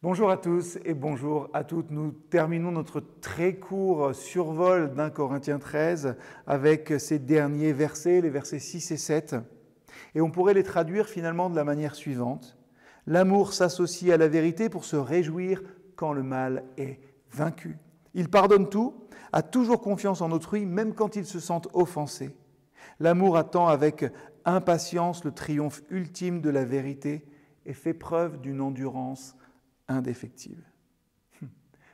Bonjour à tous et bonjour à toutes. Nous terminons notre très court survol d'un Corinthiens 13 avec ces derniers versets, les versets 6 et 7. Et on pourrait les traduire finalement de la manière suivante. L'amour s'associe à la vérité pour se réjouir quand le mal est vaincu. Il pardonne tout, a toujours confiance en autrui, même quand il se sent offensé. L'amour attend avec impatience le triomphe ultime de la vérité et fait preuve d'une endurance indéfectible. Hum.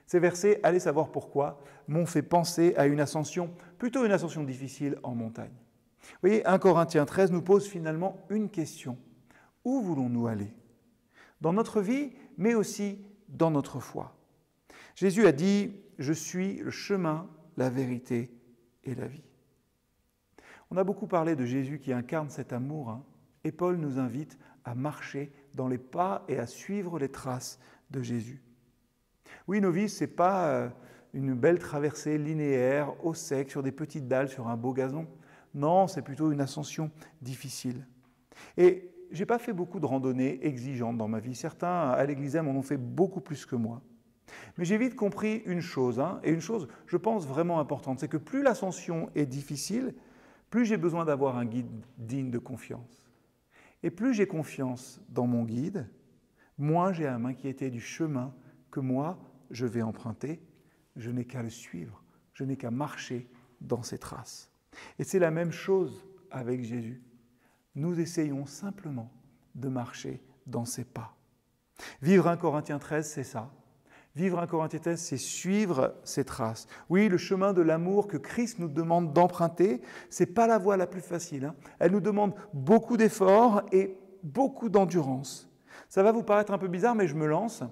Ces versets, allez savoir pourquoi, m'ont fait penser à une ascension, plutôt une ascension difficile en montagne. Vous voyez, 1 Corinthiens 13 nous pose finalement une question. Où voulons-nous aller? Dans notre vie, mais aussi dans notre foi. Jésus a dit, je suis le chemin, la vérité et la vie. On a beaucoup parlé de Jésus qui incarne cet amour, hein, et Paul nous invite à marcher dans les pas et à suivre les traces de Jésus. Oui, nos vies, ce n'est pas euh, une belle traversée linéaire, au sec, sur des petites dalles, sur un beau gazon. Non, c'est plutôt une ascension difficile. Et j'ai pas fait beaucoup de randonnées exigeantes dans ma vie. Certains à l'église en ont fait beaucoup plus que moi. Mais j'ai vite compris une chose, hein, et une chose, je pense, vraiment importante, c'est que plus l'ascension est difficile, plus j'ai besoin d'avoir un guide digne de confiance. Et plus j'ai confiance dans mon guide, moins j'ai à m'inquiéter du chemin que moi je vais emprunter. Je n'ai qu'à le suivre, je n'ai qu'à marcher dans ses traces. Et c'est la même chose avec Jésus. Nous essayons simplement de marcher dans ses pas. Vivre un Corinthiens 13, c'est ça. Vivre un Corinthiens 13, c'est suivre ses traces. Oui, le chemin de l'amour que Christ nous demande d'emprunter, c'est pas la voie la plus facile. Hein. Elle nous demande beaucoup d'efforts et beaucoup d'endurance. Ça va vous paraître un peu bizarre, mais je me lance.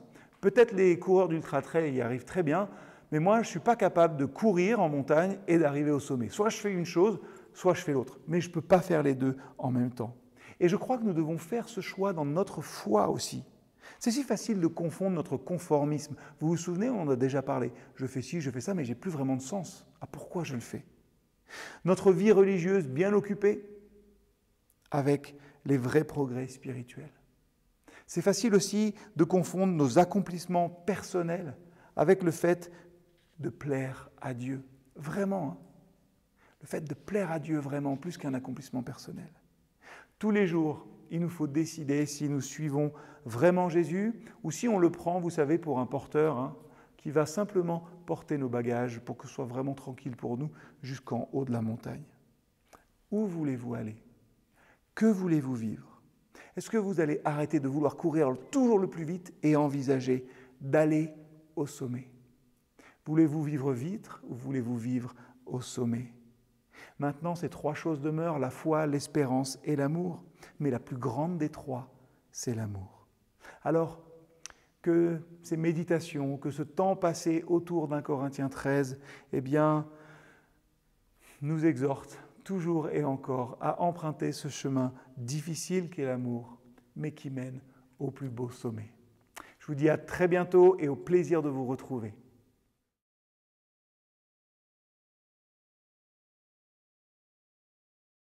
Peut-être les coureurs d'ultra-trail y arrivent très bien, mais moi, je ne suis pas capable de courir en montagne et d'arriver au sommet. Soit je fais une chose, soit je fais l'autre. Mais je ne peux pas faire les deux en même temps. Et je crois que nous devons faire ce choix dans notre foi aussi. C'est si facile de confondre notre conformisme. Vous vous souvenez, on en a déjà parlé. Je fais ci, je fais ça, mais j'ai plus vraiment de sens. À pourquoi je le fais? Notre vie religieuse bien occupée avec les vrais progrès spirituels. C'est facile aussi de confondre nos accomplissements personnels avec le fait de plaire à Dieu. Vraiment. Hein. le fait de plaire à Dieu vraiment plus qu'un accomplissement personnel. Tous les jours, il nous faut décider si nous suivons vraiment Jésus ou si on le prend, vous savez, pour un porteur hein, qui va simplement porter nos bagages pour que ce soit vraiment tranquille pour nous jusqu'en haut de la montagne. Où voulez-vous aller? Que voulez-vous vivre? Est-ce que vous allez arrêter de vouloir courir toujours le plus vite et envisager d'aller au sommet? Voulez-vous vivre vite ou voulez-vous vivre au sommet? Maintenant, ces trois choses demeurent, la foi, l'espérance et l'amour. Mais la plus grande des trois, c'est l'amour. Alors, que ces méditations, que ce temps passé autour d'un Corinthien 13, eh nous exhortent toujours et encore à emprunter ce chemin difficile qu'est l'amour, mais qui mène au plus beau sommet. Je vous dis à très bientôt et au plaisir de vous retrouver.